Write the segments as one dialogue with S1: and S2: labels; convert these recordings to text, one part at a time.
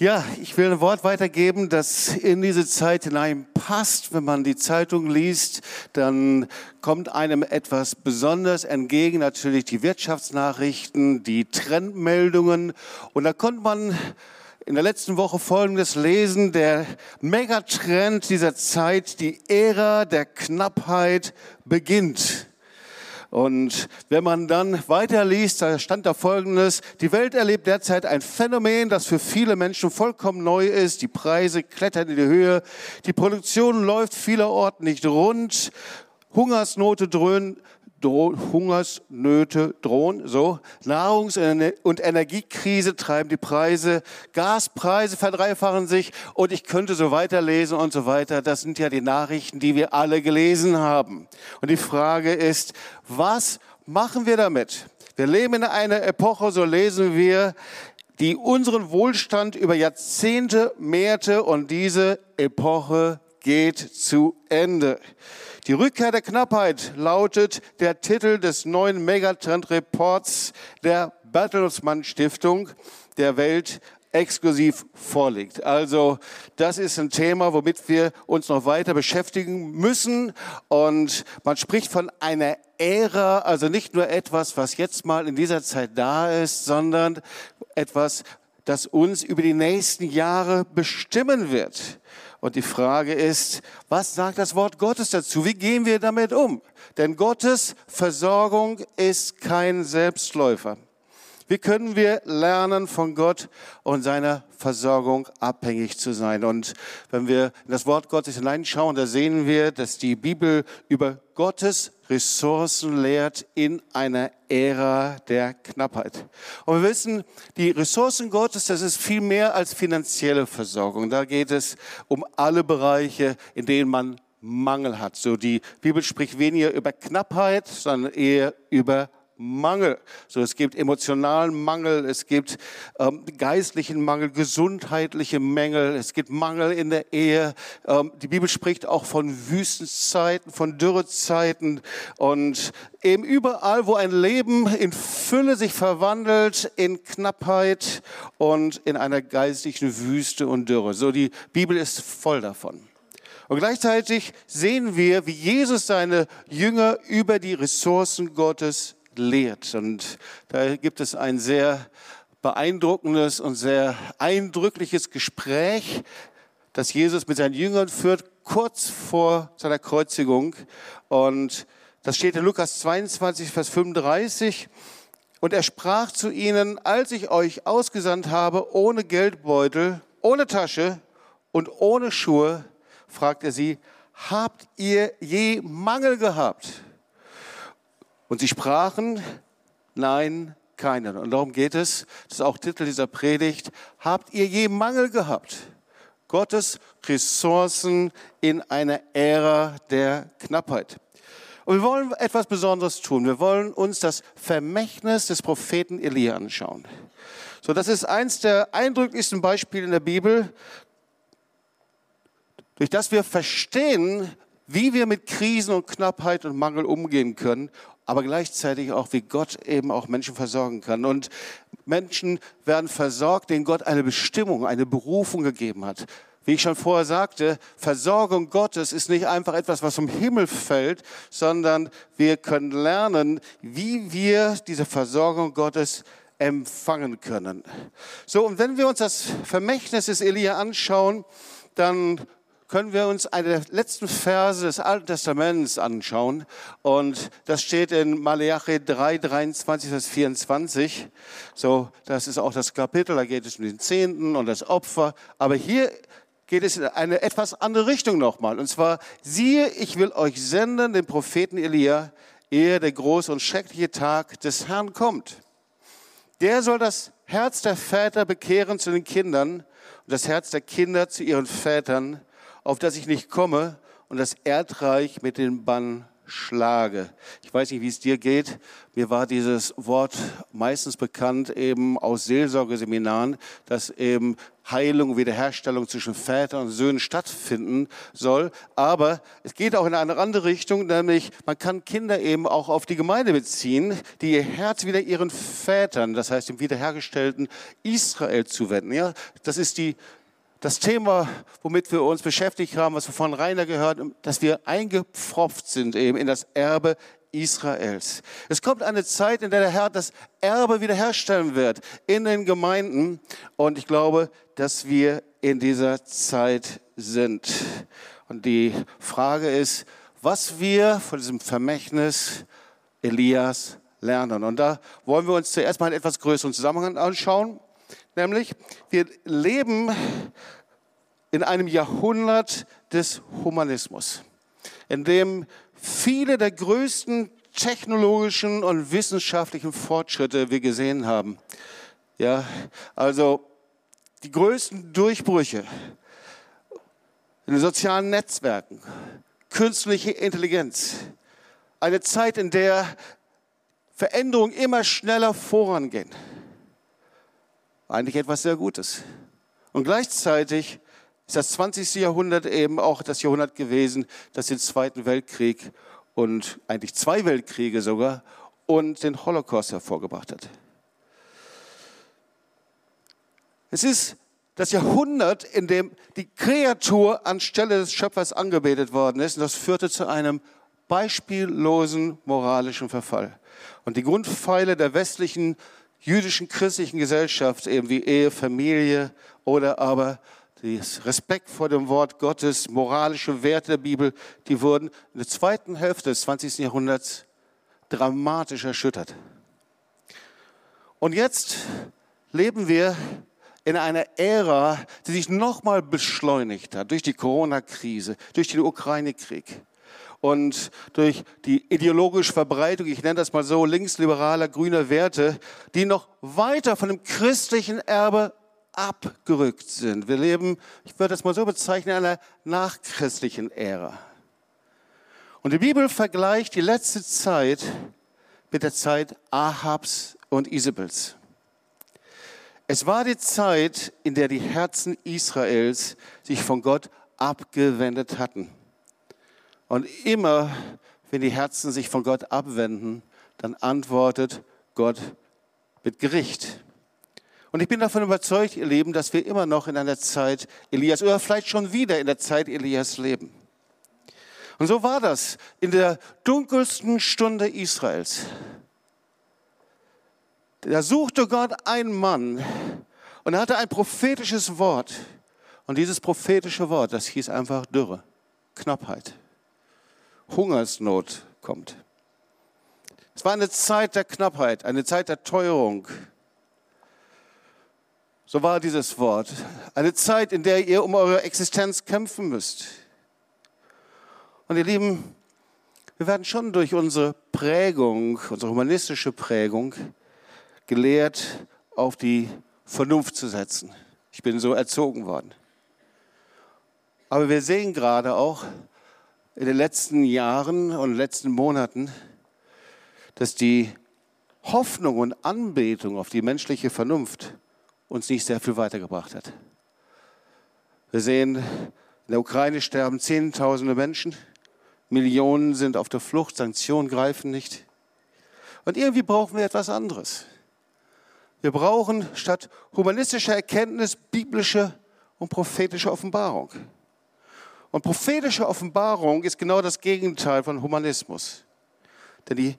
S1: Ja, ich will ein Wort weitergeben, das in diese Zeit hineinpasst. Wenn man die Zeitung liest, dann kommt einem etwas besonders entgegen, natürlich die Wirtschaftsnachrichten, die Trendmeldungen. Und da konnte man in der letzten Woche Folgendes lesen, der Megatrend dieser Zeit, die Ära der Knappheit beginnt. Und wenn man dann weiterliest, da stand da Folgendes, die Welt erlebt derzeit ein Phänomen, das für viele Menschen vollkommen neu ist. Die Preise klettern in die Höhe, die Produktion läuft vielerorts nicht rund, Hungersnote dröhnen, Hungersnöte drohen, so. Nahrungs- und Energiekrise treiben die Preise, Gaspreise verdreifachen sich und ich könnte so weiterlesen und so weiter. Das sind ja die Nachrichten, die wir alle gelesen haben. Und die Frage ist, was machen wir damit? Wir leben in einer Epoche, so lesen wir, die unseren Wohlstand über Jahrzehnte mehrte und diese Epoche geht zu Ende. Die Rückkehr der Knappheit lautet der Titel des neuen Megatrend-Reports der Bertelsmann Stiftung der Welt exklusiv vorliegt. Also das ist ein Thema, womit wir uns noch weiter beschäftigen müssen. Und man spricht von einer Ära, also nicht nur etwas, was jetzt mal in dieser Zeit da ist, sondern etwas, das uns über die nächsten Jahre bestimmen wird. Und die Frage ist, was sagt das Wort Gottes dazu? Wie gehen wir damit um? Denn Gottes Versorgung ist kein Selbstläufer. Wie können wir lernen, von Gott und seiner Versorgung abhängig zu sein? Und wenn wir in das Wort Gottes hineinschauen, da sehen wir, dass die Bibel über Gottes Ressourcen lehrt in einer Ära der Knappheit. Und wir wissen, die Ressourcen Gottes, das ist viel mehr als finanzielle Versorgung. Da geht es um alle Bereiche, in denen man Mangel hat. So die Bibel spricht weniger über Knappheit, sondern eher über Mangel. So, es gibt emotionalen Mangel, es gibt ähm, geistlichen Mangel, gesundheitliche Mängel, es gibt Mangel in der Ehe. Ähm, die Bibel spricht auch von Wüstenzeiten, von Dürrezeiten und eben überall, wo ein Leben in Fülle sich verwandelt, in Knappheit und in einer geistlichen Wüste und Dürre. So, die Bibel ist voll davon. Und gleichzeitig sehen wir, wie Jesus seine Jünger über die Ressourcen Gottes lehrt. Und da gibt es ein sehr beeindruckendes und sehr eindrückliches Gespräch, das Jesus mit seinen Jüngern führt, kurz vor seiner Kreuzigung. Und das steht in Lukas 22, Vers 35. Und er sprach zu ihnen, als ich euch ausgesandt habe, ohne Geldbeutel, ohne Tasche und ohne Schuhe, fragt er sie, habt ihr je Mangel gehabt? Und sie sprachen, nein, keinen. Und darum geht es, das ist auch Titel dieser Predigt, habt ihr je Mangel gehabt? Gottes Ressourcen in einer Ära der Knappheit. Und wir wollen etwas Besonderes tun. Wir wollen uns das Vermächtnis des Propheten Elia anschauen. So, das ist eins der eindrücklichsten Beispiele in der Bibel, durch das wir verstehen, wie wir mit Krisen und Knappheit und Mangel umgehen können aber gleichzeitig auch, wie Gott eben auch Menschen versorgen kann. Und Menschen werden versorgt, denen Gott eine Bestimmung, eine Berufung gegeben hat. Wie ich schon vorher sagte, Versorgung Gottes ist nicht einfach etwas, was vom Himmel fällt, sondern wir können lernen, wie wir diese Versorgung Gottes empfangen können. So, und wenn wir uns das Vermächtnis des Elia anschauen, dann können wir uns eine der letzten Verse des Alten Testaments anschauen. Und das steht in Malachi 3, 23 bis 24. So, das ist auch das Kapitel, da geht es um den Zehnten und das Opfer. Aber hier geht es in eine etwas andere Richtung nochmal. Und zwar, siehe, ich will euch senden, den Propheten Elia, ehe der große und schreckliche Tag des Herrn kommt. Der soll das Herz der Väter bekehren zu den Kindern und das Herz der Kinder zu ihren Vätern, auf das ich nicht komme und das Erdreich mit den Bann schlage. Ich weiß nicht, wie es dir geht. Mir war dieses Wort meistens bekannt eben aus Seelsorgeseminaren, dass eben Heilung, Wiederherstellung zwischen Vätern und Söhnen stattfinden soll. Aber es geht auch in eine andere Richtung, nämlich man kann Kinder eben auch auf die Gemeinde beziehen, die ihr Herz wieder ihren Vätern, das heißt dem wiederhergestellten Israel zuwenden. Ja, das ist die das Thema, womit wir uns beschäftigt haben, was wir von Rainer gehört, dass wir eingepfropft sind eben in das Erbe Israels. Es kommt eine Zeit, in der der Herr das Erbe wiederherstellen wird in den Gemeinden. Und ich glaube, dass wir in dieser Zeit sind. Und die Frage ist, was wir von diesem Vermächtnis Elias lernen. Und da wollen wir uns zuerst mal einen etwas größeren Zusammenhang anschauen. Nämlich, wir leben in einem Jahrhundert des Humanismus, in dem viele der größten technologischen und wissenschaftlichen Fortschritte wir gesehen haben. Ja, also die größten Durchbrüche in den sozialen Netzwerken, künstliche Intelligenz, eine Zeit, in der Veränderungen immer schneller vorangehen eigentlich etwas sehr Gutes. Und gleichzeitig ist das 20. Jahrhundert eben auch das Jahrhundert gewesen, das den Zweiten Weltkrieg und eigentlich zwei Weltkriege sogar und den Holocaust hervorgebracht hat. Es ist das Jahrhundert, in dem die Kreatur anstelle des Schöpfers angebetet worden ist. Und das führte zu einem beispiellosen moralischen Verfall. Und die Grundpfeile der westlichen jüdischen christlichen Gesellschaft, eben wie Ehe, Familie oder aber das Respekt vor dem Wort Gottes, moralische Werte der Bibel, die wurden in der zweiten Hälfte des 20. Jahrhunderts dramatisch erschüttert. Und jetzt leben wir in einer Ära, die sich nochmal beschleunigt hat durch die Corona-Krise, durch den Ukraine-Krieg und durch die ideologische Verbreitung, ich nenne das mal so, linksliberaler grüner Werte, die noch weiter von dem christlichen Erbe abgerückt sind. Wir leben, ich würde das mal so bezeichnen, in einer nachchristlichen Ära. Und die Bibel vergleicht die letzte Zeit mit der Zeit Ahabs und Isabels. Es war die Zeit, in der die Herzen Israels sich von Gott abgewendet hatten. Und immer, wenn die Herzen sich von Gott abwenden, dann antwortet Gott mit Gericht. Und ich bin davon überzeugt, ihr Lieben, dass wir immer noch in einer Zeit Elias oder vielleicht schon wieder in der Zeit Elias leben. Und so war das in der dunkelsten Stunde Israels. Da suchte Gott einen Mann und er hatte ein prophetisches Wort. Und dieses prophetische Wort, das hieß einfach Dürre, Knappheit. Hungersnot kommt. Es war eine Zeit der Knappheit, eine Zeit der Teuerung. So war dieses Wort. Eine Zeit, in der ihr um eure Existenz kämpfen müsst. Und ihr Lieben, wir werden schon durch unsere Prägung, unsere humanistische Prägung, gelehrt, auf die Vernunft zu setzen. Ich bin so erzogen worden. Aber wir sehen gerade auch, in den letzten Jahren und letzten Monaten, dass die Hoffnung und Anbetung auf die menschliche Vernunft uns nicht sehr viel weitergebracht hat. Wir sehen, in der Ukraine sterben Zehntausende Menschen, Millionen sind auf der Flucht, Sanktionen greifen nicht. Und irgendwie brauchen wir etwas anderes. Wir brauchen statt humanistischer Erkenntnis biblische und prophetische Offenbarung. Und prophetische Offenbarung ist genau das Gegenteil von Humanismus. Denn die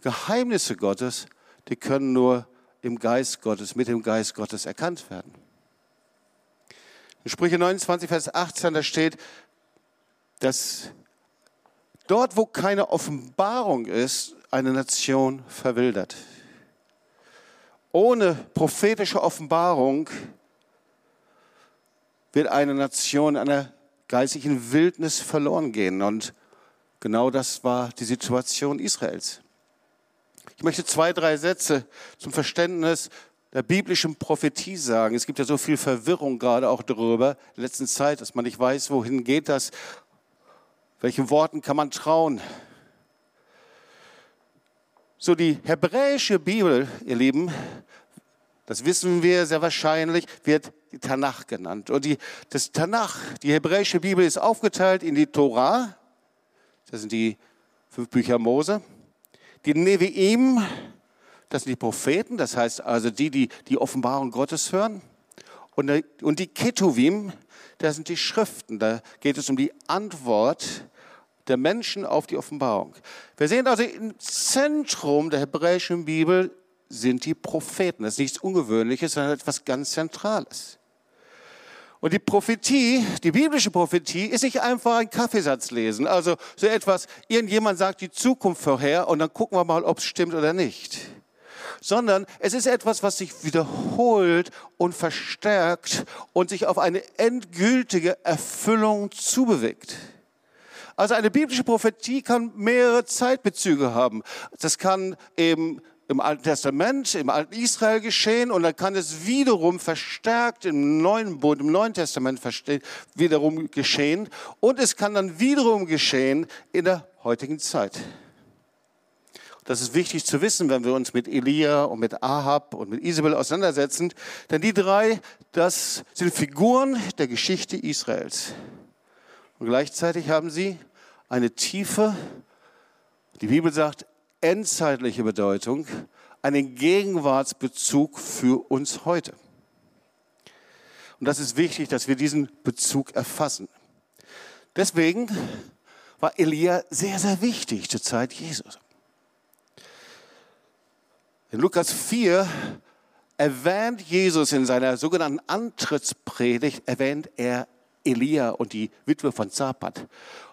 S1: Geheimnisse Gottes, die können nur im Geist Gottes, mit dem Geist Gottes erkannt werden. In Sprüche 29, Vers 18, da steht, dass dort, wo keine Offenbarung ist, eine Nation verwildert. Ohne prophetische Offenbarung wird eine Nation einer geistlichen Wildnis verloren gehen. Und genau das war die Situation Israels. Ich möchte zwei, drei Sätze zum Verständnis der biblischen Prophetie sagen. Es gibt ja so viel Verwirrung gerade auch darüber, in der letzten Zeit, dass man nicht weiß, wohin geht das, welchen Worten kann man trauen. So die hebräische Bibel, ihr Lieben, das wissen wir sehr wahrscheinlich, wird die Tanach genannt. Und die, das Tanach, die hebräische Bibel, ist aufgeteilt in die Torah, das sind die fünf Bücher Mose, die Nevi'im, das sind die Propheten, das heißt also die, die die Offenbarung Gottes hören. Und, und die Ketuvim, das sind die Schriften. Da geht es um die Antwort der Menschen auf die Offenbarung. Wir sehen also im Zentrum der hebräischen Bibel sind die Propheten. Das ist nichts Ungewöhnliches, sondern etwas ganz Zentrales. Und die Prophetie, die biblische Prophetie, ist nicht einfach ein Kaffeesatz lesen. Also so etwas, irgendjemand sagt die Zukunft vorher und dann gucken wir mal, ob es stimmt oder nicht. Sondern es ist etwas, was sich wiederholt und verstärkt und sich auf eine endgültige Erfüllung zubewegt. Also eine biblische Prophetie kann mehrere Zeitbezüge haben. Das kann eben im Alten Testament, im alten Israel geschehen und dann kann es wiederum verstärkt im Neuen Bund, im Neuen Testament wiederum geschehen und es kann dann wiederum geschehen in der heutigen Zeit. Das ist wichtig zu wissen, wenn wir uns mit Elia und mit Ahab und mit Isabel auseinandersetzen, denn die drei, das sind Figuren der Geschichte Israels. Und gleichzeitig haben sie eine tiefe, die Bibel sagt, endzeitliche Bedeutung, einen Gegenwartsbezug für uns heute. Und das ist wichtig, dass wir diesen Bezug erfassen. Deswegen war Elia sehr, sehr wichtig zur Zeit Jesus. In Lukas 4 erwähnt Jesus in seiner sogenannten Antrittspredigt, erwähnt er Elia und die Witwe von Zapat.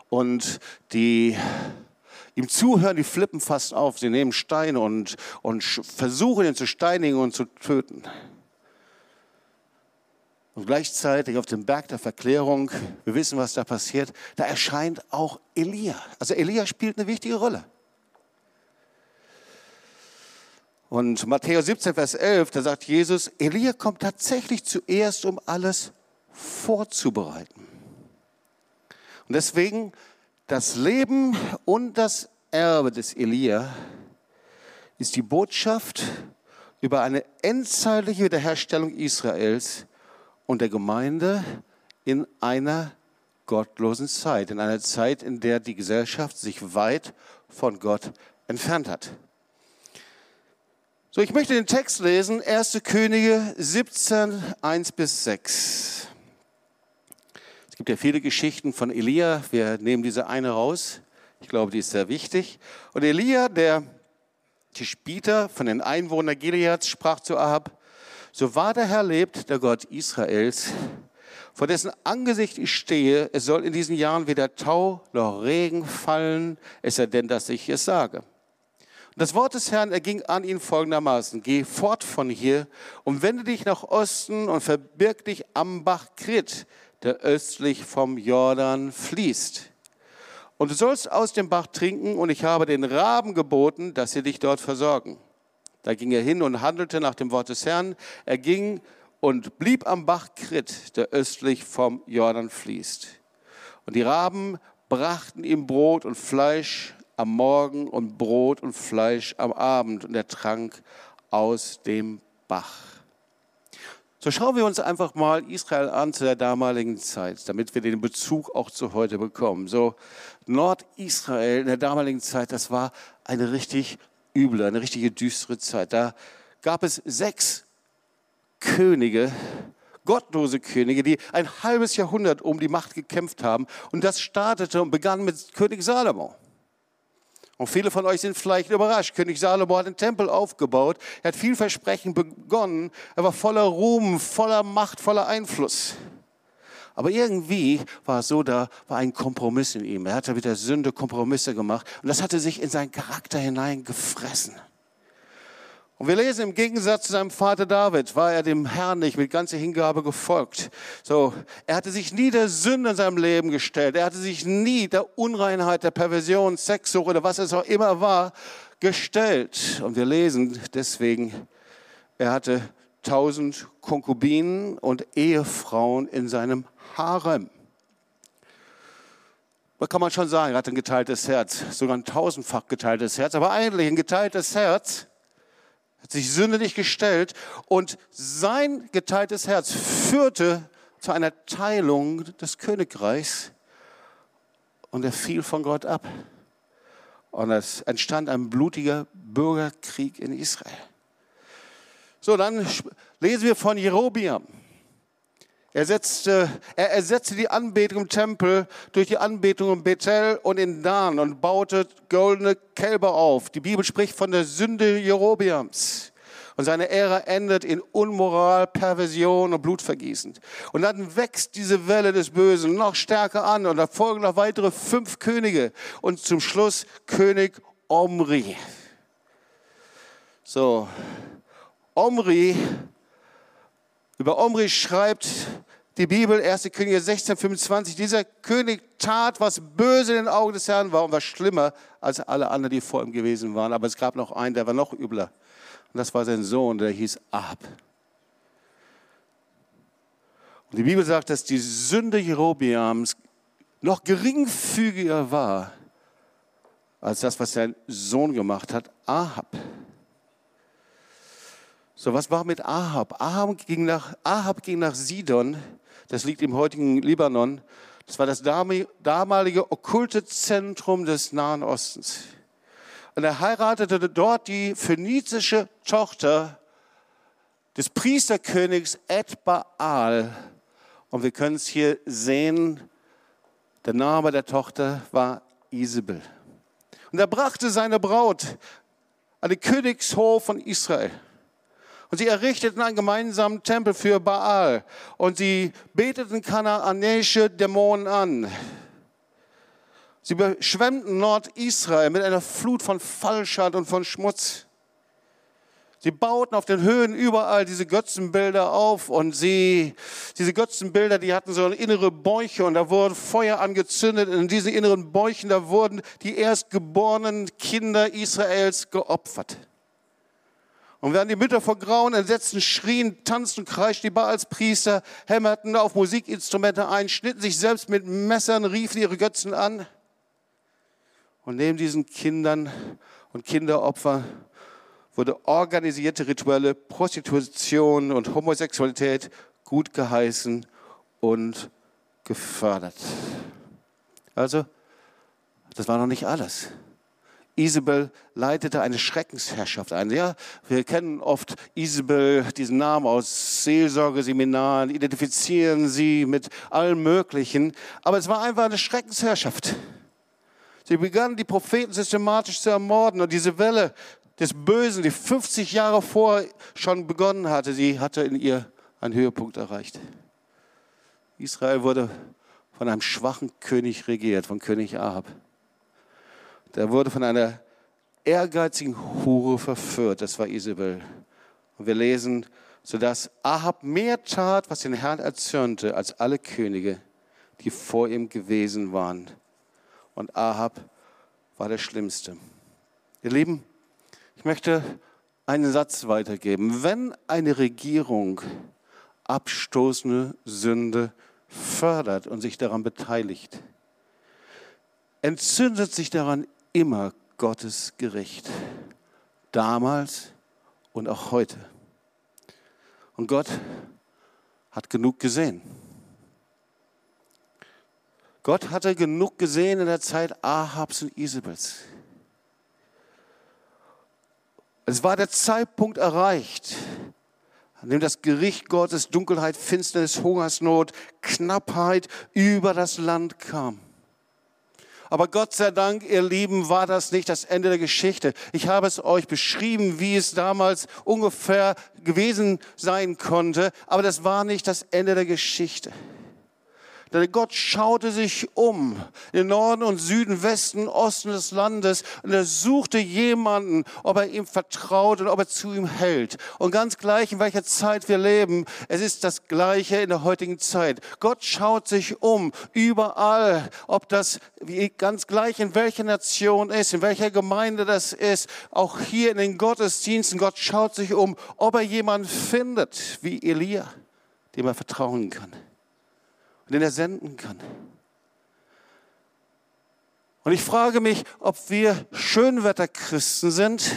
S1: Und die ihm zuhören, die flippen fast auf. Sie nehmen Steine und, und versuchen ihn zu steinigen und zu töten. Und gleichzeitig auf dem Berg der Verklärung, wir wissen, was da passiert, da erscheint auch Elia. Also Elia spielt eine wichtige Rolle. Und Matthäus 17, Vers 11, da sagt Jesus, Elia kommt tatsächlich zuerst, um alles vorzubereiten. Und deswegen das Leben und das Erbe des Elia ist die Botschaft über eine endzeitliche Wiederherstellung Israels und der Gemeinde in einer gottlosen Zeit, in einer Zeit, in der die Gesellschaft sich weit von Gott entfernt hat. So, ich möchte den Text lesen, 1. Könige 17, 1 bis 6. Es gibt ja viele Geschichten von Elia. Wir nehmen diese eine raus. Ich glaube, die ist sehr wichtig. Und Elia, der Tischbieter von den Einwohnern Gileads, sprach zu Ahab, so wahr der Herr lebt, der Gott Israels, vor dessen Angesicht ich stehe, es soll in diesen Jahren weder Tau noch Regen fallen, es sei denn, dass ich es sage. Und das Wort des Herrn erging an ihn folgendermaßen, geh fort von hier und wende dich nach Osten und verbirg dich am Bach Krit, der östlich vom Jordan fließt. Und du sollst aus dem Bach trinken, und ich habe den Raben geboten, dass sie dich dort versorgen. Da ging er hin und handelte nach dem Wort des Herrn. Er ging und blieb am Bach Krit, der östlich vom Jordan fließt. Und die Raben brachten ihm Brot und Fleisch am Morgen und Brot und Fleisch am Abend, und er trank aus dem Bach. So schauen wir uns einfach mal Israel an zu der damaligen Zeit, damit wir den Bezug auch zu heute bekommen. So Nordisrael in der damaligen Zeit, das war eine richtig üble, eine richtige düstere Zeit. Da gab es sechs Könige, gottlose Könige, die ein halbes Jahrhundert um die Macht gekämpft haben. Und das startete und begann mit König Salomo. Und viele von euch sind vielleicht überrascht. König Salomo hat den Tempel aufgebaut. Er hat viel Versprechen begonnen. Er war voller Ruhm, voller Macht, voller Einfluss. Aber irgendwie war es so, da war ein Kompromiss in ihm. Er hatte mit der Sünde Kompromisse gemacht. Und das hatte sich in seinen Charakter hineingefressen. Und wir lesen im Gegensatz zu seinem Vater David, war er dem Herrn nicht mit ganzer Hingabe gefolgt. So, er hatte sich nie der Sünde in seinem Leben gestellt. Er hatte sich nie der Unreinheit, der Perversion, Sexsucht oder was es auch immer war, gestellt. Und wir lesen deswegen, er hatte tausend Konkubinen und Ehefrauen in seinem Harem. kann man schon sagen, er hat ein geteiltes Herz, sogar ein tausendfach geteiltes Herz, aber eigentlich ein geteiltes Herz, hat sich Sünde gestellt und sein geteiltes Herz führte zu einer Teilung des Königreichs und er fiel von Gott ab. Und es entstand ein blutiger Bürgerkrieg in Israel. So, dann lesen wir von Jerobiam. Er, setzte, er ersetzte die Anbetung im Tempel durch die Anbetung in Bethel und in Dan und baute goldene Kälber auf. Die Bibel spricht von der Sünde Jerobiams. Und seine Ära endet in Unmoral, Perversion und Blutvergießen. Und dann wächst diese Welle des Bösen noch stärker an und da folgen noch weitere fünf Könige und zum Schluss König Omri. So, Omri, über Omri schreibt die Bibel, 1. Könige 16, 25, dieser König tat, was böse in den Augen des Herrn war und war schlimmer als alle anderen, die vor ihm gewesen waren. Aber es gab noch einen, der war noch übler. Und das war sein Sohn, der hieß Ahab. Und die Bibel sagt, dass die Sünde Jerobiams noch geringfügiger war als das, was sein Sohn gemacht hat, Ahab. So, was war mit Ahab? Ahab ging nach, Ahab ging nach Sidon, das liegt im heutigen Libanon. Das war das damalige okkulte Zentrum des Nahen Ostens. Und er heiratete dort die phönizische Tochter des Priesterkönigs Ed Baal. Und wir können es hier sehen, der Name der Tochter war Isabel. Und er brachte seine Braut an den Königshof von Israel. Und sie errichteten einen gemeinsamen Tempel für Baal. Und sie beteten kanaanäische Dämonen an. Sie überschwemmten Nordisrael mit einer Flut von Falschheit und von Schmutz. Sie bauten auf den Höhen überall diese Götzenbilder auf und sie, diese Götzenbilder, die hatten so innere Bäuche und da wurden Feuer angezündet. Und in diesen inneren Bäuchen, da wurden die erstgeborenen Kinder Israels geopfert. Und während die Mütter vor Grauen, Entsetzen schrien, tanzten kreischten, die Baalspriester hämmerten auf Musikinstrumente ein, schnitten sich selbst mit Messern, riefen ihre Götzen an. Und neben diesen Kindern und Kinderopfern wurde organisierte rituelle Prostitution und Homosexualität gut geheißen und gefördert. Also, das war noch nicht alles. Isabel leitete eine Schreckensherrschaft ein. Ja, wir kennen oft Isabel, diesen Namen aus Seelsorgeseminaren, identifizieren sie mit allem Möglichen. Aber es war einfach eine Schreckensherrschaft. Sie begannen, die Propheten systematisch zu ermorden. Und diese Welle des Bösen, die 50 Jahre vor schon begonnen hatte, sie hatte in ihr einen Höhepunkt erreicht. Israel wurde von einem schwachen König regiert, von König Ahab. Der wurde von einer ehrgeizigen Hure verführt, das war Isabel. Und wir lesen, sodass Ahab mehr tat, was den Herrn erzürnte, als alle Könige, die vor ihm gewesen waren und Ahab war der Schlimmste. Ihr Lieben, ich möchte einen Satz weitergeben. Wenn eine Regierung abstoßende Sünde fördert und sich daran beteiligt, entzündet sich daran immer Gottes Gericht. Damals und auch heute. Und Gott hat genug gesehen. Gott hatte genug gesehen in der Zeit Ahabs und Isabels. Es war der Zeitpunkt erreicht, an dem das Gericht Gottes Dunkelheit, Finsternis, Hungersnot, Knappheit über das Land kam. Aber Gott sei Dank, ihr Lieben, war das nicht das Ende der Geschichte. Ich habe es euch beschrieben, wie es damals ungefähr gewesen sein konnte, aber das war nicht das Ende der Geschichte. Denn Gott schaute sich um, in Norden und Süden, Westen, Osten des Landes, und er suchte jemanden, ob er ihm vertraut und ob er zu ihm hält. Und ganz gleich, in welcher Zeit wir leben, es ist das Gleiche in der heutigen Zeit. Gott schaut sich um, überall, ob das ganz gleich in welcher Nation ist, in welcher Gemeinde das ist, auch hier in den Gottesdiensten. Gott schaut sich um, ob er jemanden findet, wie Elia, dem er vertrauen kann und den er senden kann. Und ich frage mich, ob wir Schönwetterchristen sind.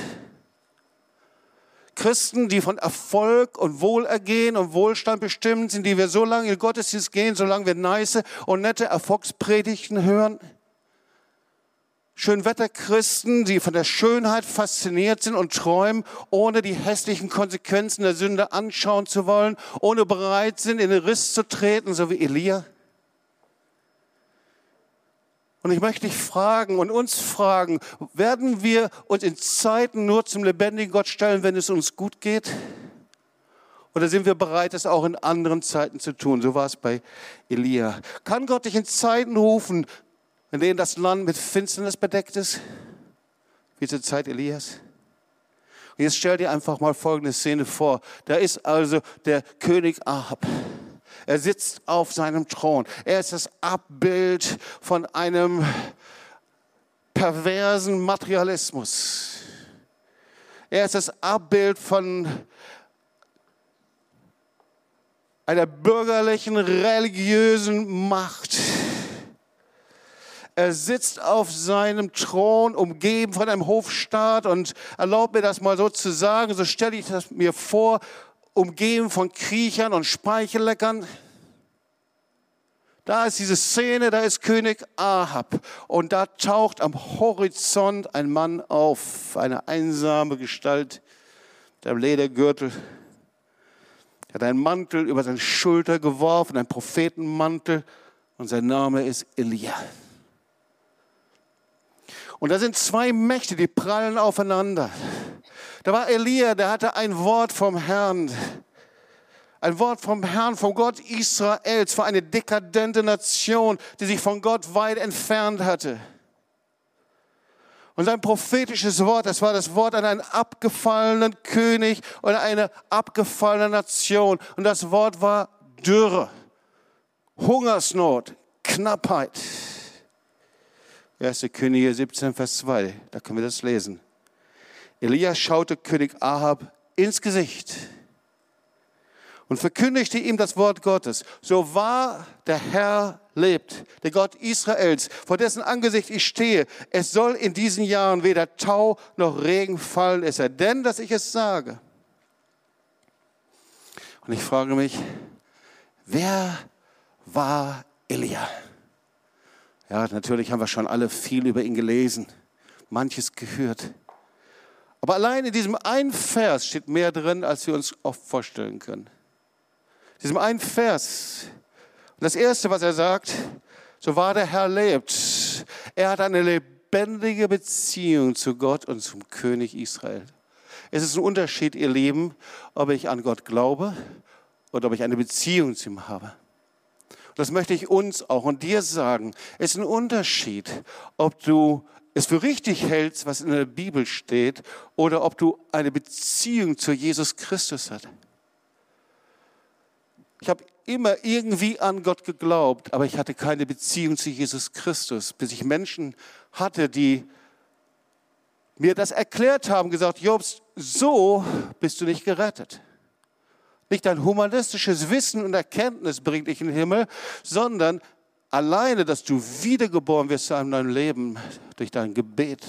S1: Christen, die von Erfolg und Wohlergehen und Wohlstand bestimmt sind, die wir so lange in Gottesdienst gehen, solange wir nice und nette Erfolgspredigten hören. Schönwetterchristen, die von der Schönheit fasziniert sind und träumen, ohne die hässlichen Konsequenzen der Sünde anschauen zu wollen, ohne bereit sind, in den Riss zu treten, so wie Elia. Und ich möchte dich fragen und uns fragen, werden wir uns in Zeiten nur zum lebendigen Gott stellen, wenn es uns gut geht? Oder sind wir bereit, es auch in anderen Zeiten zu tun? So war es bei Elia. Kann Gott dich in Zeiten rufen, in denen das Land mit Finsternis bedeckt ist? Wie zur Zeit Elias? Und jetzt stell dir einfach mal folgende Szene vor. Da ist also der König Ahab. Er sitzt auf seinem Thron. Er ist das Abbild von einem perversen Materialismus. Er ist das Abbild von einer bürgerlichen, religiösen Macht. Er sitzt auf seinem Thron, umgeben von einem Hofstaat und erlaubt mir das mal so zu sagen, so stelle ich das mir vor, umgeben von Kriechern und Speichelleckern. Da ist diese Szene, da ist König Ahab und da taucht am Horizont ein Mann auf, eine einsame Gestalt mit einem Ledergürtel. Er hat einen Mantel über seine Schulter geworfen, einen Prophetenmantel und sein Name ist Elia. Und da sind zwei Mächte, die prallen aufeinander. Da war Elia, der hatte ein Wort vom Herrn. Ein Wort vom Herrn, vom Gott Israels, für eine dekadente Nation, die sich von Gott weit entfernt hatte. Und sein prophetisches Wort, das war das Wort an einen abgefallenen König und eine abgefallene Nation. Und das Wort war Dürre, Hungersnot, Knappheit. 1. Könige 17, Vers 2, da können wir das lesen. Elia schaute König Ahab ins Gesicht und verkündigte ihm das Wort Gottes. So wahr der Herr lebt, der Gott Israels, vor dessen Angesicht ich stehe. Es soll in diesen Jahren weder Tau noch Regen fallen, es sei denn, dass ich es sage. Und ich frage mich, wer war Elia? Ja, natürlich haben wir schon alle viel über ihn gelesen, manches gehört. Aber allein in diesem einen Vers steht mehr drin, als wir uns oft vorstellen können. In diesem einen Vers. Und das Erste, was er sagt, so wahr der Herr lebt. Er hat eine lebendige Beziehung zu Gott und zum König Israel. Es ist ein Unterschied, ihr Lieben, ob ich an Gott glaube oder ob ich eine Beziehung zu ihm habe. Das möchte ich uns auch und dir sagen. Es ist ein Unterschied, ob du es für richtig hältst, was in der Bibel steht, oder ob du eine Beziehung zu Jesus Christus hast. Ich habe immer irgendwie an Gott geglaubt, aber ich hatte keine Beziehung zu Jesus Christus, bis ich Menschen hatte, die mir das erklärt haben, gesagt, Jobs, so bist du nicht gerettet. Nicht dein humanistisches Wissen und Erkenntnis bringt dich in den Himmel, sondern alleine, dass du wiedergeboren wirst zu einem neuen Leben durch dein Gebet.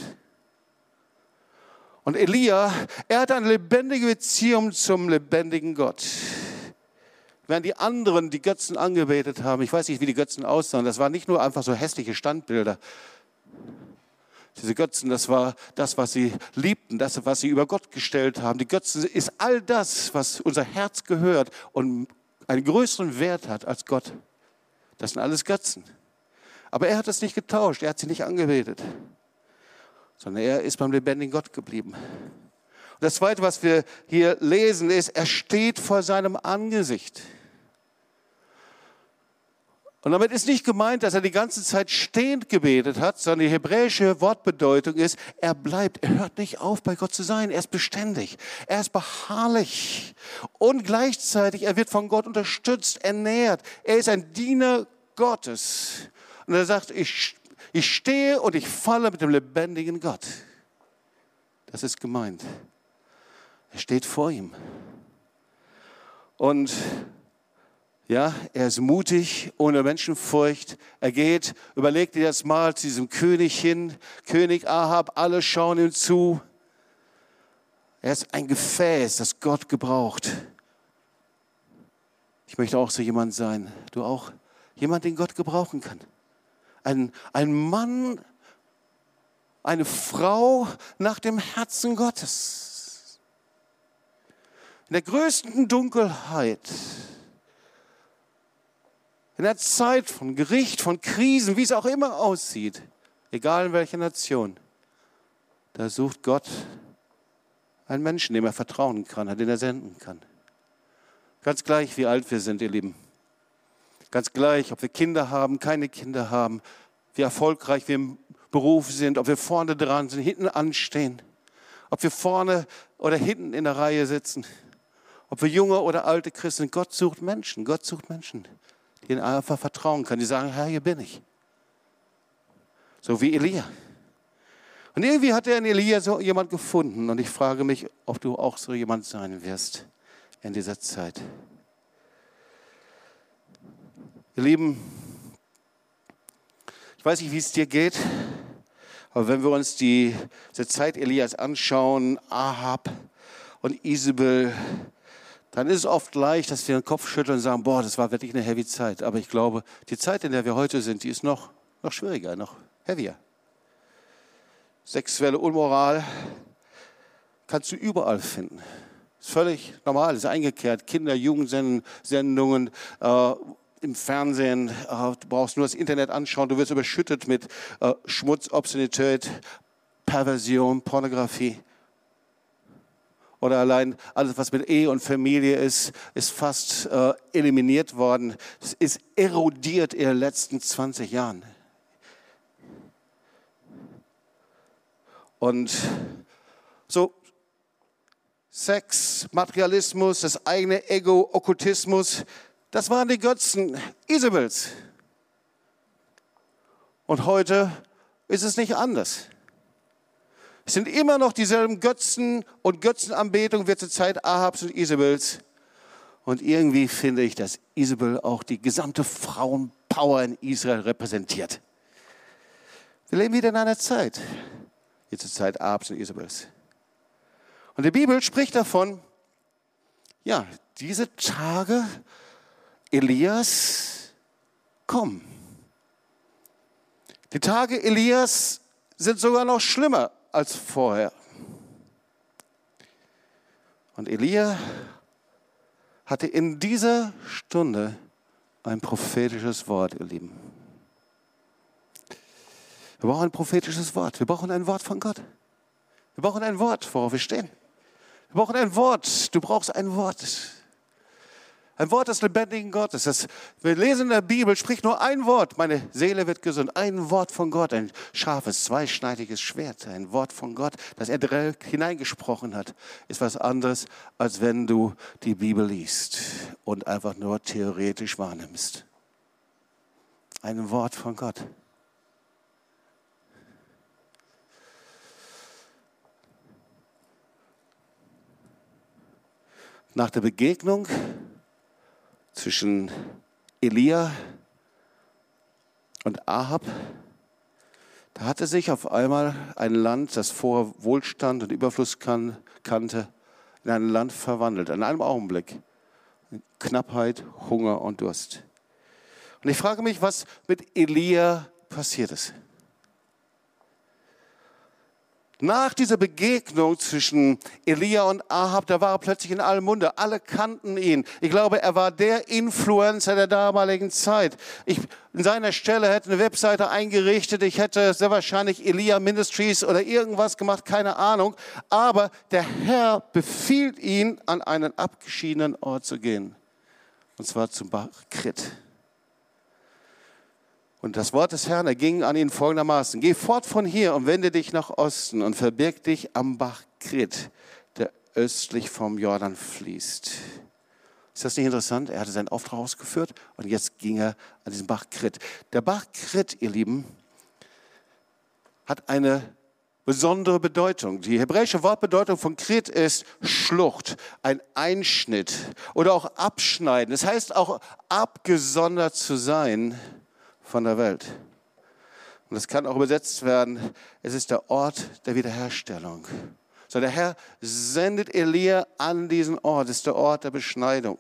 S1: Und Elia, er hat eine lebendige Beziehung zum lebendigen Gott. Während die anderen die Götzen angebetet haben, ich weiß nicht, wie die Götzen aussahen, das waren nicht nur einfach so hässliche Standbilder, diese Götzen, das war das, was sie liebten, das, was sie über Gott gestellt haben. Die Götzen ist all das, was unser Herz gehört und einen größeren Wert hat als Gott. Das sind alles Götzen. Aber er hat es nicht getauscht, er hat sie nicht angebetet, sondern er ist beim lebendigen Gott geblieben. Und das Zweite, was wir hier lesen, ist, er steht vor seinem Angesicht. Und damit ist nicht gemeint, dass er die ganze Zeit stehend gebetet hat, sondern die hebräische Wortbedeutung ist, er bleibt, er hört nicht auf, bei Gott zu sein, er ist beständig, er ist beharrlich und gleichzeitig, er wird von Gott unterstützt, ernährt, er ist ein Diener Gottes. Und er sagt, ich, ich stehe und ich falle mit dem lebendigen Gott. Das ist gemeint. Er steht vor ihm. Und Ja, er ist mutig, ohne Menschenfurcht. Er geht, überlegt dir das mal zu diesem König hin, König Ahab, alle schauen ihm zu. Er ist ein Gefäß, das Gott gebraucht. Ich möchte auch so jemand sein. Du auch? Jemand, den Gott gebrauchen kann. Ein, ein Mann, eine Frau nach dem Herzen Gottes. In der größten Dunkelheit in der Zeit von Gericht, von Krisen, wie es auch immer aussieht, egal in welcher Nation, da sucht Gott einen Menschen, dem er vertrauen kann, an den er senden kann. Ganz gleich, wie alt wir sind, ihr Lieben. Ganz gleich, ob wir Kinder haben, keine Kinder haben, wie erfolgreich wir im Beruf sind, ob wir vorne dran sind, hinten anstehen, ob wir vorne oder hinten in der Reihe sitzen, ob wir junge oder alte Christen sind. Gott sucht Menschen, Gott sucht Menschen denen einfach vertrauen kann. Die sagen, Herr, hier bin ich. So wie Elia. Und irgendwie hat er in Elia so jemand gefunden. Und ich frage mich, ob du auch so jemand sein wirst in dieser Zeit. Ihr Lieben, ich weiß nicht, wie es dir geht, aber wenn wir uns die, diese Zeit Elias anschauen, Ahab und Isabel, dann ist es oft leicht, dass wir den Kopf schütteln und sagen, boah, das war wirklich eine heavy Zeit. Aber ich glaube, die Zeit, in der wir heute sind, die ist noch, noch schwieriger, noch heavier. Sexuelle Unmoral kannst du überall finden. Ist völlig normal, ist eingekehrt. Kinder, Jugendsendungen, äh, im Fernsehen, äh, du brauchst nur das Internet anschauen, du wirst überschüttet mit äh, Schmutz, Obszenität, Perversion, Pornografie oder allein alles, was mit Ehe und Familie ist, ist fast äh, eliminiert worden. Es ist erodiert in den letzten 20 Jahren. Und so Sex, Materialismus, das eigene Ego, Okkultismus, das waren die Götzen Isabels. Und heute ist es nicht anders. Es sind immer noch dieselben Götzen und Götzenanbetung wie zur Zeit Ahabs und Isabels. Und irgendwie finde ich, dass Isabel auch die gesamte Frauenpower in Israel repräsentiert. Wir leben wieder in einer Zeit, wie zur Zeit Ahabs und Isabels. Und die Bibel spricht davon, ja, diese Tage Elias kommen. Die Tage Elias sind sogar noch schlimmer als vorher. Und Elia hatte in dieser Stunde ein prophetisches Wort, ihr Lieben. Wir brauchen ein prophetisches Wort. Wir brauchen ein Wort von Gott. Wir brauchen ein Wort, worauf wir stehen. Wir brauchen ein Wort. Du brauchst ein Wort. Ein Wort des lebendigen Gottes. Das, wir lesen in der Bibel, spricht nur ein Wort. Meine Seele wird gesund. Ein Wort von Gott, ein scharfes, zweischneidiges Schwert. Ein Wort von Gott, das er direkt hineingesprochen hat, ist was anderes, als wenn du die Bibel liest und einfach nur theoretisch wahrnimmst. Ein Wort von Gott. Nach der Begegnung zwischen Elia und Ahab. Da hatte sich auf einmal ein Land, das vor Wohlstand und Überfluss kan kannte, in ein Land verwandelt. In einem Augenblick. Knappheit, Hunger und Durst. Und ich frage mich, was mit Elia passiert ist. Nach dieser Begegnung zwischen Elia und Ahab, da war er plötzlich in allem Munde. Alle kannten ihn. Ich glaube, er war der Influencer der damaligen Zeit. Ich in seiner Stelle hätte eine Webseite eingerichtet. Ich hätte sehr wahrscheinlich Elia Ministries oder irgendwas gemacht, keine Ahnung. Aber der Herr befiehlt ihn, an einen abgeschiedenen Ort zu gehen. Und zwar zum Bach Krit. Und das Wort des Herrn erging an ihn folgendermaßen. Geh fort von hier und wende dich nach Osten und verbirg dich am Bach Krit, der östlich vom Jordan fließt. Ist das nicht interessant? Er hatte seinen Auftrag ausgeführt und jetzt ging er an diesen Bach Krit. Der Bach Krit, ihr Lieben, hat eine besondere Bedeutung. Die hebräische Wortbedeutung von Krit ist Schlucht, ein Einschnitt oder auch Abschneiden. Das heißt auch abgesondert zu sein von der Welt. Und das kann auch übersetzt werden, es ist der Ort der Wiederherstellung. So, der Herr sendet Elia an diesen Ort, es ist der Ort der Beschneidung.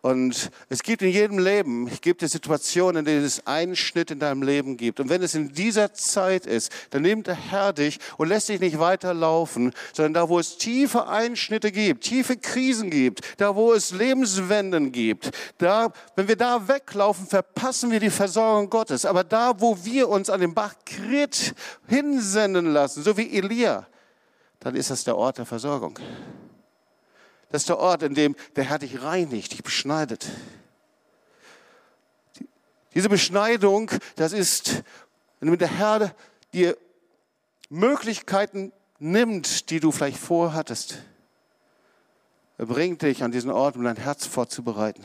S1: Und es gibt in jedem Leben, gibt es Situationen, in denen es einen Schnitt in deinem Leben gibt. Und wenn es in dieser Zeit ist, dann nimmt der Herr dich und lässt dich nicht weiterlaufen, sondern da, wo es tiefe Einschnitte gibt, tiefe Krisen gibt, da, wo es Lebenswenden gibt, da, wenn wir da weglaufen, verpassen wir die Versorgung Gottes. Aber da, wo wir uns an den Bach Krit hinsenden lassen, so wie Elia, dann ist das der Ort der Versorgung. Das ist der Ort, in dem der Herr dich reinigt, dich beschneidet. Diese Beschneidung, das ist, wenn der Herr dir Möglichkeiten nimmt, die du vielleicht vorhattest. Er bringt dich an diesen Ort, um dein Herz vorzubereiten.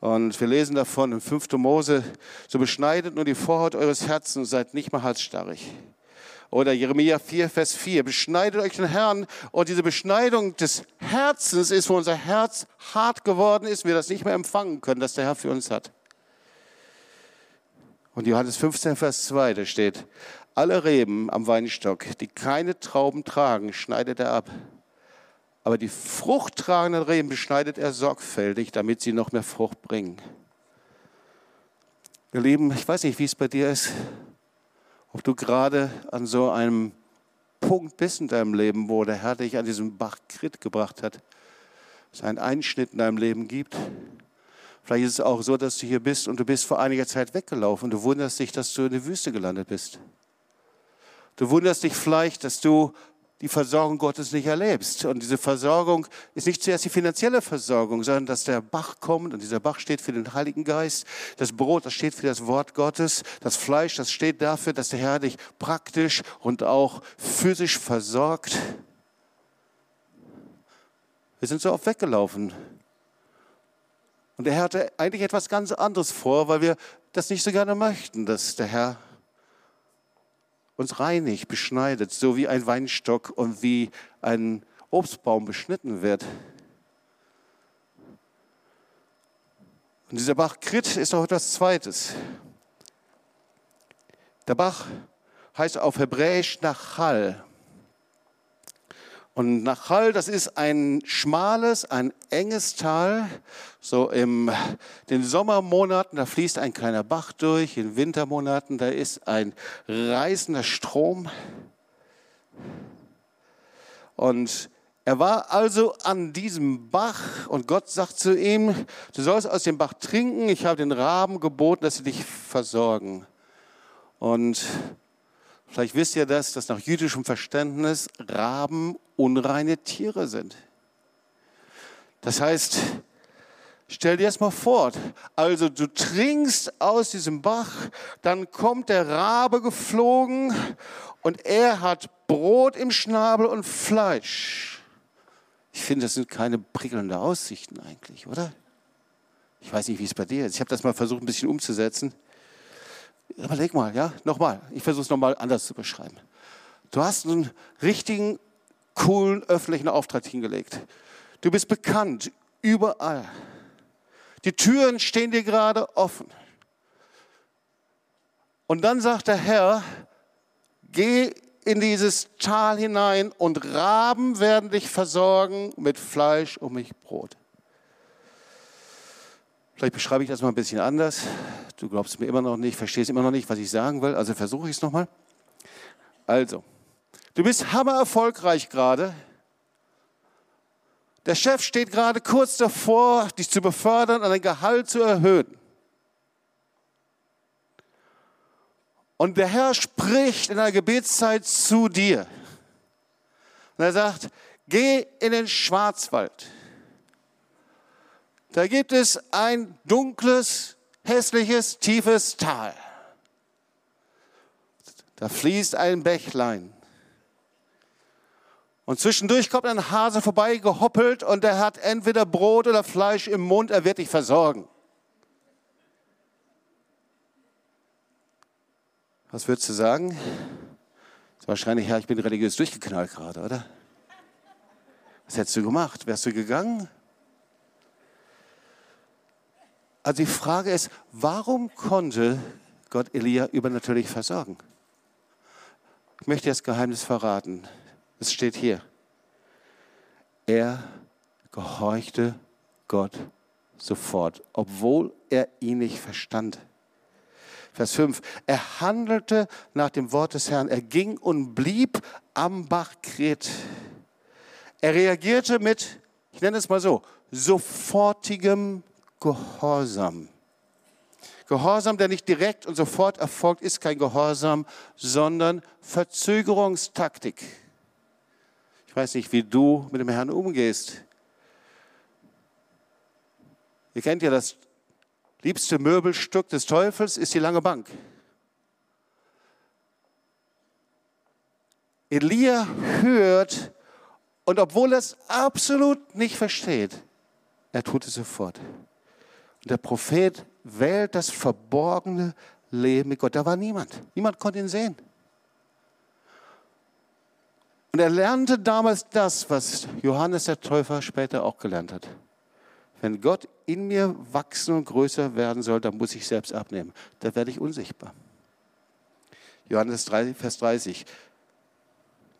S1: Und wir lesen davon im 5. Mose, so beschneidet nur die Vorhaut eures Herzens und seid nicht mehr halsstarrig. Oder Jeremia 4, Vers 4. Beschneidet euch den Herrn. Und diese Beschneidung des Herzens ist, wo unser Herz hart geworden ist, wir das nicht mehr empfangen können, das der Herr für uns hat. Und Johannes 15, Vers 2, da steht, alle Reben am Weinstock, die keine Trauben tragen, schneidet er ab. Aber die fruchttragenden Reben beschneidet er sorgfältig, damit sie noch mehr Frucht bringen. Ihr Lieben, ich weiß nicht, wie es bei dir ist ob du gerade an so einem Punkt bist in deinem Leben, wo der Herr dich an diesem Bach Krit gebracht hat, es einen Einschnitt in deinem Leben gibt. Vielleicht ist es auch so, dass du hier bist und du bist vor einiger Zeit weggelaufen. Du wunderst dich, dass du in der Wüste gelandet bist. Du wunderst dich vielleicht, dass du die Versorgung Gottes nicht erlebst. Und diese Versorgung ist nicht zuerst die finanzielle Versorgung, sondern dass der Bach kommt und dieser Bach steht für den Heiligen Geist. Das Brot, das steht für das Wort Gottes. Das Fleisch, das steht dafür, dass der Herr dich praktisch und auch physisch versorgt. Wir sind so oft weggelaufen. Und der Herr hatte eigentlich etwas ganz anderes vor, weil wir das nicht so gerne möchten, dass der Herr uns reinigt, beschneidet, so wie ein Weinstock und wie ein Obstbaum beschnitten wird. Und dieser Bach Krit ist auch etwas Zweites. Der Bach heißt auf Hebräisch Nachal. Und Nachal, das ist ein schmales, ein enges Tal. So in den Sommermonaten, da fließt ein kleiner Bach durch. In Wintermonaten, da ist ein reißender Strom. Und er war also an diesem Bach und Gott sagt zu ihm, du sollst aus dem Bach trinken. Ich habe den Raben geboten, dass sie dich versorgen. Und Vielleicht wisst ihr das, dass nach jüdischem Verständnis Raben unreine Tiere sind. Das heißt, stell dir das mal vor, also du trinkst aus diesem Bach, dann kommt der Rabe geflogen und er hat Brot im Schnabel und Fleisch. Ich finde, das sind keine prickelnde Aussichten eigentlich, oder? Ich weiß nicht, wie es bei dir ist. Ich habe das mal versucht, ein bisschen umzusetzen. Überleg mal, ja, nochmal. Ich versuche es nochmal anders zu beschreiben. Du hast einen richtigen, coolen öffentlichen Auftrag hingelegt. Du bist bekannt, überall. Die Türen stehen dir gerade offen. Und dann sagt der Herr, geh in dieses Tal hinein und Raben werden dich versorgen mit Fleisch und Milchbrot. Vielleicht beschreibe ich das mal ein bisschen anders. Du glaubst mir immer noch nicht, verstehst immer noch nicht, was ich sagen will, also versuche ich es nochmal. Also, du bist hammer erfolgreich gerade. Der Chef steht gerade kurz davor, dich zu befördern und dein Gehalt zu erhöhen. Und der Herr spricht in der Gebetszeit zu dir. Und er sagt, geh in den Schwarzwald. Da gibt es ein dunkles, hässliches, tiefes Tal. Da fließt ein Bächlein. Und zwischendurch kommt ein Hase vorbei, gehoppelt, und er hat entweder Brot oder Fleisch im Mund, er wird dich versorgen. Was würdest du sagen? Wahrscheinlich, ja, ich bin religiös durchgeknallt gerade, oder? Was hättest du gemacht? Wärst du gegangen? Also die Frage ist, warum konnte Gott Elia übernatürlich versorgen? Ich möchte das Geheimnis verraten. Es steht hier. Er gehorchte Gott sofort, obwohl er ihn nicht verstand. Vers 5. Er handelte nach dem Wort des Herrn. Er ging und blieb am Bach Kret. Er reagierte mit, ich nenne es mal so, sofortigem Gehorsam. Gehorsam, der nicht direkt und sofort erfolgt, ist kein Gehorsam, sondern Verzögerungstaktik. Ich weiß nicht, wie du mit dem Herrn umgehst. Ihr kennt ja das liebste Möbelstück des Teufels, ist die lange Bank. Elia hört und obwohl er es absolut nicht versteht, er tut es sofort. Und der Prophet wählt das verborgene Leben mit Gott. Da war niemand. Niemand konnte ihn sehen. Und er lernte damals das, was Johannes der Täufer später auch gelernt hat. Wenn Gott in mir wachsen und größer werden soll, dann muss ich selbst abnehmen. Da werde ich unsichtbar. Johannes 3, Vers 30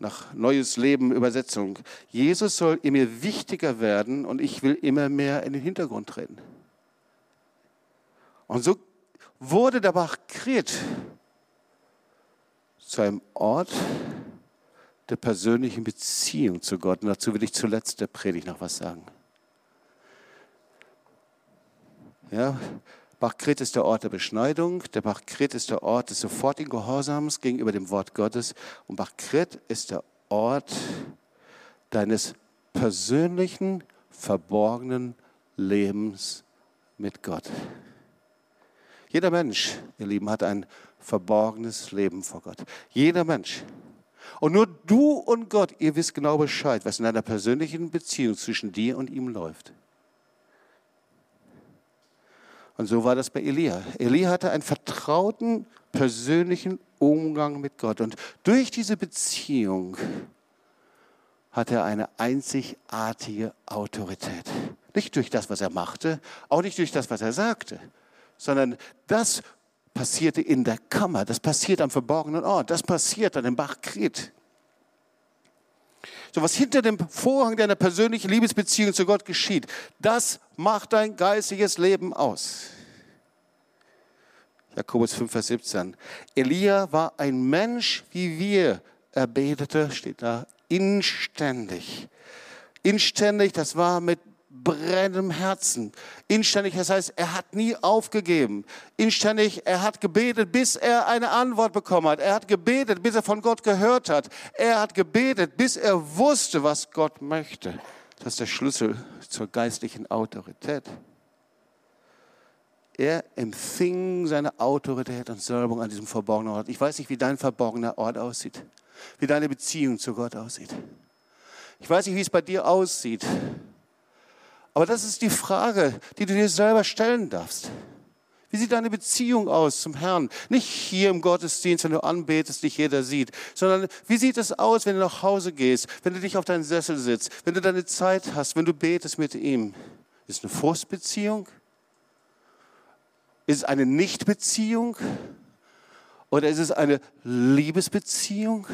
S1: nach Neues Leben Übersetzung. Jesus soll in mir wichtiger werden und ich will immer mehr in den Hintergrund treten. Und so wurde der Bach Kret zu einem Ort der persönlichen Beziehung zu Gott. Und dazu will ich zuletzt der Predigt noch was sagen. Ja, Bachkret ist der Ort der Beschneidung, der Bachkret ist der Ort des sofortigen Gehorsams gegenüber dem Wort Gottes und Bachkret ist der Ort deines persönlichen, verborgenen Lebens mit Gott. Jeder Mensch, ihr Lieben, hat ein verborgenes Leben vor Gott. Jeder Mensch. Und nur du und Gott, ihr wisst genau Bescheid, was in einer persönlichen Beziehung zwischen dir und ihm läuft. Und so war das bei Elia. Elia hatte einen vertrauten, persönlichen Umgang mit Gott. Und durch diese Beziehung hatte er eine einzigartige Autorität. Nicht durch das, was er machte, auch nicht durch das, was er sagte, sondern das passierte in der Kammer, das passiert am verborgenen Ort, das passiert an dem Bach Kret. So was hinter dem Vorhang deiner persönlichen Liebesbeziehung zu Gott geschieht, das macht dein geistiges Leben aus. Jakobus 5, Vers 17. Elia war ein Mensch wie wir. Er betete, steht da, inständig. Inständig, das war mit brennendem Herzen. Inständig, das heißt, er hat nie aufgegeben. Inständig, er hat gebetet, bis er eine Antwort bekommen hat. Er hat gebetet, bis er von Gott gehört hat. Er hat gebetet, bis er wusste, was Gott möchte. Das ist der Schlüssel zur geistlichen Autorität. Er empfing seine Autorität und Salbung an diesem verborgenen Ort. Ich weiß nicht, wie dein verborgener Ort aussieht, wie deine Beziehung zu Gott aussieht. Ich weiß nicht, wie es bei dir aussieht. Aber das ist die Frage, die du dir selber stellen darfst. Wie sieht deine Beziehung aus zum Herrn? Nicht hier im Gottesdienst, wenn du anbetest, dich jeder sieht, sondern wie sieht es aus, wenn du nach Hause gehst, wenn du dich auf deinen Sessel sitzt, wenn du deine Zeit hast, wenn du betest mit ihm? Ist es eine Frustbeziehung? Ist es eine Nichtbeziehung? Oder ist es eine Liebesbeziehung?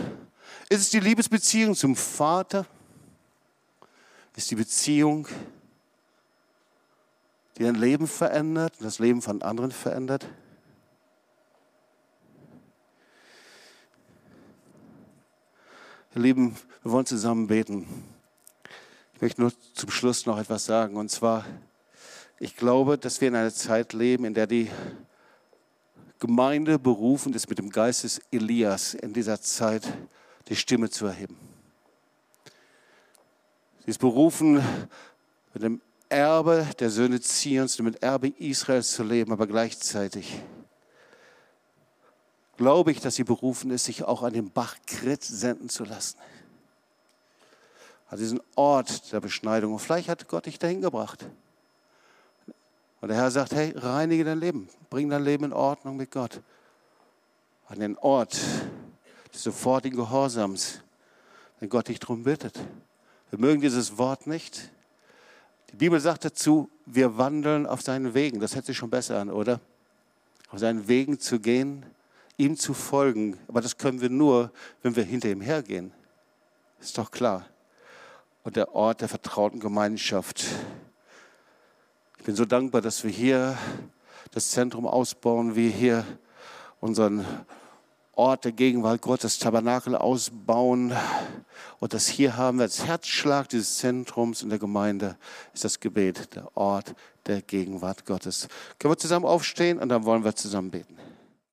S1: Ist es die Liebesbeziehung zum Vater? Ist die Beziehung die dein Leben verändert und das Leben von anderen verändert? Ihr Lieben, wir wollen zusammen beten. Ich möchte nur zum Schluss noch etwas sagen. Und zwar, ich glaube, dass wir in einer Zeit leben, in der die Gemeinde berufen ist, mit dem Geist des Elias in dieser Zeit die Stimme zu erheben. Sie ist berufen, mit dem Erbe der Söhne Zions und mit Erbe Israels zu leben, aber gleichzeitig glaube ich, dass sie berufen ist, sich auch an den Bach Krit senden zu lassen. An diesen Ort der Beschneidung. Und vielleicht hat Gott dich dahin gebracht. Und der Herr sagt, hey, reinige dein Leben, bring dein Leben in Ordnung mit Gott. an den Ort des sofortigen Gehorsams, wenn Gott dich darum bittet. Wir mögen dieses Wort nicht. Die Bibel sagt dazu, wir wandeln auf seinen Wegen. Das hört sich schon besser an, oder? Auf seinen Wegen zu gehen, ihm zu folgen. Aber das können wir nur, wenn wir hinter ihm hergehen. Ist doch klar. Und der Ort der vertrauten Gemeinschaft. Ich bin so dankbar, dass wir hier das Zentrum ausbauen, wir hier unseren Ort der Gegenwart Gottes, Tabernakel ausbauen. Und das hier haben wir als Herzschlag dieses Zentrums in der Gemeinde, ist das Gebet, der Ort der Gegenwart Gottes. Können wir zusammen aufstehen und dann wollen wir zusammen beten.